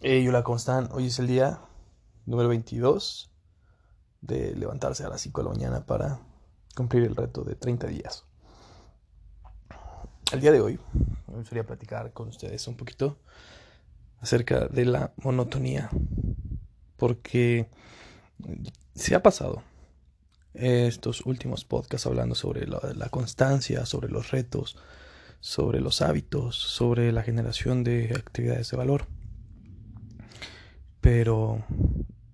Hey, hola, ¿cómo están? Hoy es el día número 22 de levantarse a las 5 de la mañana para cumplir el reto de 30 días. El día de hoy me gustaría platicar con ustedes un poquito acerca de la monotonía, porque se ha pasado estos últimos podcasts hablando sobre la constancia, sobre los retos, sobre los hábitos, sobre la generación de actividades de valor pero,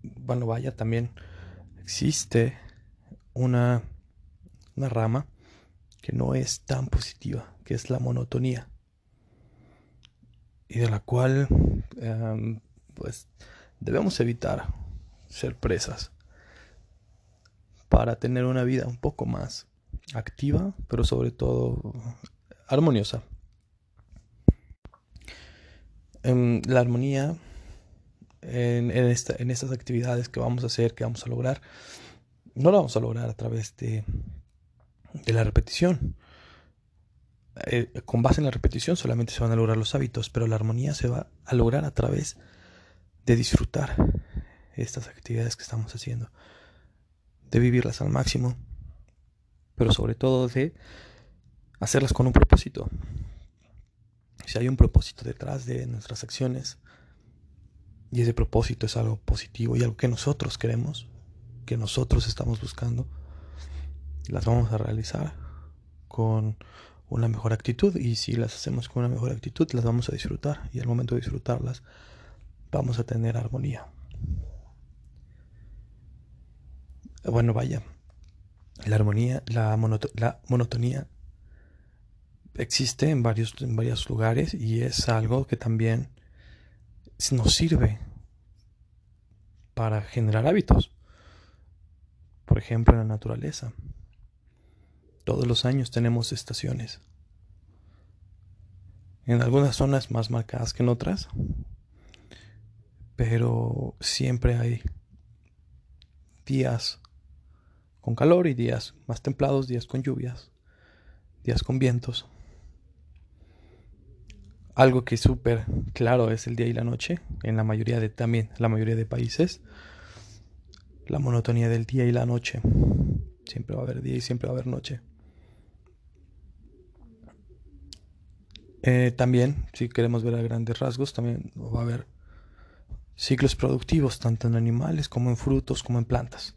bueno, vaya, también existe una, una rama que no es tan positiva, que es la monotonía. Y de la cual, em, pues, debemos evitar ser presas para tener una vida un poco más activa, pero sobre todo armoniosa. Em, la armonía en, estas actividades que vamos a hacer, que vamos a lograr, no lo vamos a lograr a través de, de la repetición. Eh, con base en la repetición solamente se van a lograr los hábitos, pero la armonía se va a lograr a través de disfrutar estas actividades que estamos haciendo, de vivirlas al máximo, pero sobre todo de hacerlas con un propósito. Si hay un propósito detrás de nuestras acciones, y ese propósito es algo positivo y algo que nosotros queremos, que nosotros estamos buscando. Las vamos a realizar con una mejor actitud y si las hacemos con una mejor actitud las vamos a disfrutar y al momento de disfrutarlas vamos a tener armonía. Bueno, vaya, la armonía, la, la monotonía existe en varios, en varios lugares y es algo que también nos sirve para generar hábitos. Por ejemplo, en la naturaleza. Todos los años tenemos estaciones. En algunas zonas más marcadas que en otras. Pero siempre hay días con calor y días más templados, días con lluvias, días con vientos. Algo que es súper claro es el día y la noche, en la mayoría de también la mayoría de países. La monotonía del día y la noche. Siempre va a haber día y siempre va a haber noche. Eh, también, si queremos ver a grandes rasgos, también va a haber ciclos productivos, tanto en animales como en frutos, como en plantas.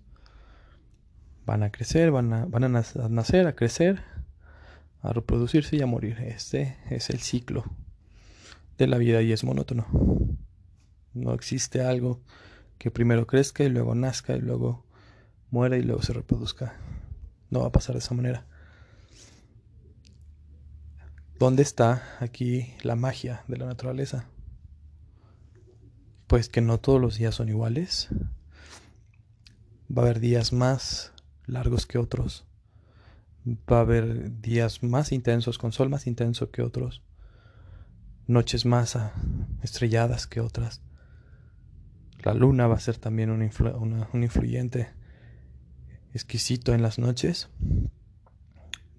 Van a crecer, van a, van a nacer, a crecer, a reproducirse y a morir. Este es el ciclo de la vida y es monótono. No existe algo que primero crezca y luego nazca y luego muera y luego se reproduzca. No va a pasar de esa manera. ¿Dónde está aquí la magia de la naturaleza? Pues que no todos los días son iguales. Va a haber días más largos que otros. Va a haber días más intensos, con sol más intenso que otros noches más ah, estrelladas que otras. La luna va a ser también un, influyente exquisito en las noches.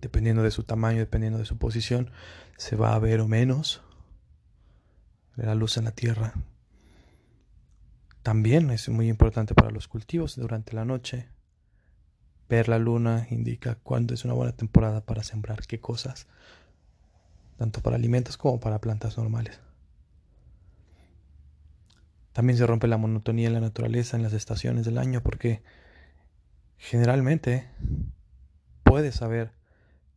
Dependiendo de su tamaño, dependiendo de su posición, se va a ver o menos la luz en la tierra. También es muy importante para los cultivos durante la noche. Ver la luna indica cuándo es una buena temporada para sembrar qué cosas tanto para alimentos como para plantas normales. También se rompe la monotonía en la naturaleza en las estaciones del año porque generalmente puedes saber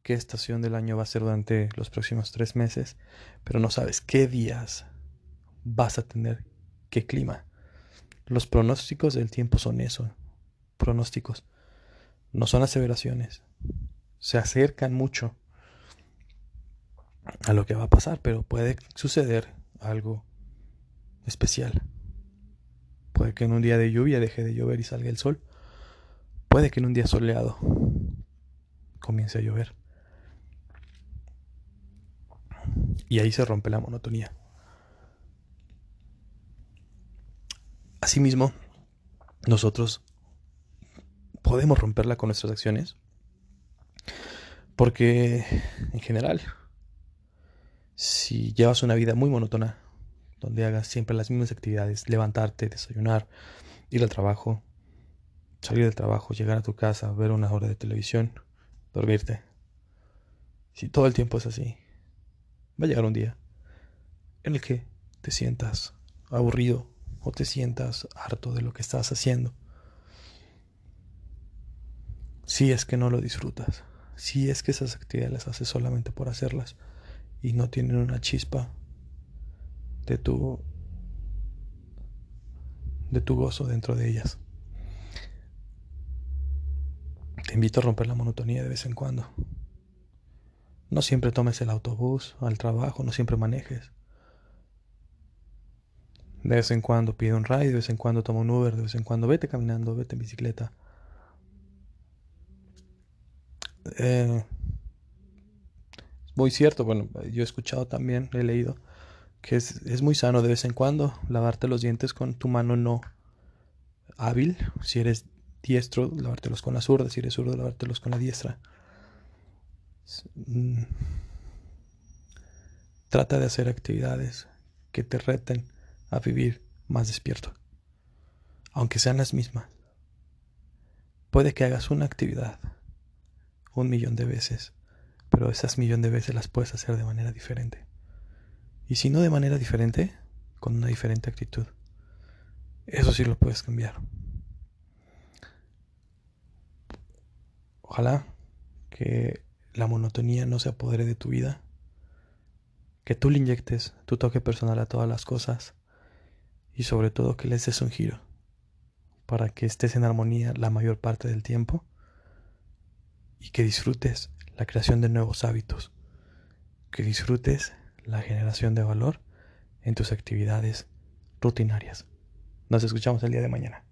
qué estación del año va a ser durante los próximos tres meses, pero no sabes qué días vas a tener, qué clima. Los pronósticos del tiempo son eso, pronósticos, no son aseveraciones, se acercan mucho a lo que va a pasar, pero puede suceder algo especial. Puede que en un día de lluvia deje de llover y salga el sol. Puede que en un día soleado comience a llover. Y ahí se rompe la monotonía. Asimismo, nosotros podemos romperla con nuestras acciones porque en general si llevas una vida muy monótona, donde hagas siempre las mismas actividades, levantarte, desayunar, ir al trabajo, salir del trabajo, llegar a tu casa, ver una hora de televisión, dormirte. Si todo el tiempo es así, va a llegar un día en el que te sientas aburrido o te sientas harto de lo que estás haciendo. Si es que no lo disfrutas, si es que esas actividades las haces solamente por hacerlas y no tienen una chispa de tu de tu gozo dentro de ellas. Te invito a romper la monotonía de vez en cuando. No siempre tomes el autobús al trabajo, no siempre manejes. De vez en cuando pide un ride, de vez en cuando toma un Uber, de vez en cuando vete caminando, vete en bicicleta. Eh, muy cierto, bueno, yo he escuchado también, he leído, que es, es muy sano de vez en cuando lavarte los dientes con tu mano no hábil. Si eres diestro, lavártelos con la zurda. Si eres zurdo, lavártelos con la diestra. Mm, trata de hacer actividades que te reten a vivir más despierto, aunque sean las mismas. Puede que hagas una actividad un millón de veces, pero esas millón de veces las puedes hacer de manera diferente. Y si no de manera diferente, con una diferente actitud. Eso sí lo puedes cambiar. Ojalá que la monotonía no se apodere de tu vida, que tú le inyectes tu toque personal a todas las cosas y sobre todo que les des un giro para que estés en armonía la mayor parte del tiempo y que disfrutes la creación de nuevos hábitos, que disfrutes la generación de valor en tus actividades rutinarias. Nos escuchamos el día de mañana.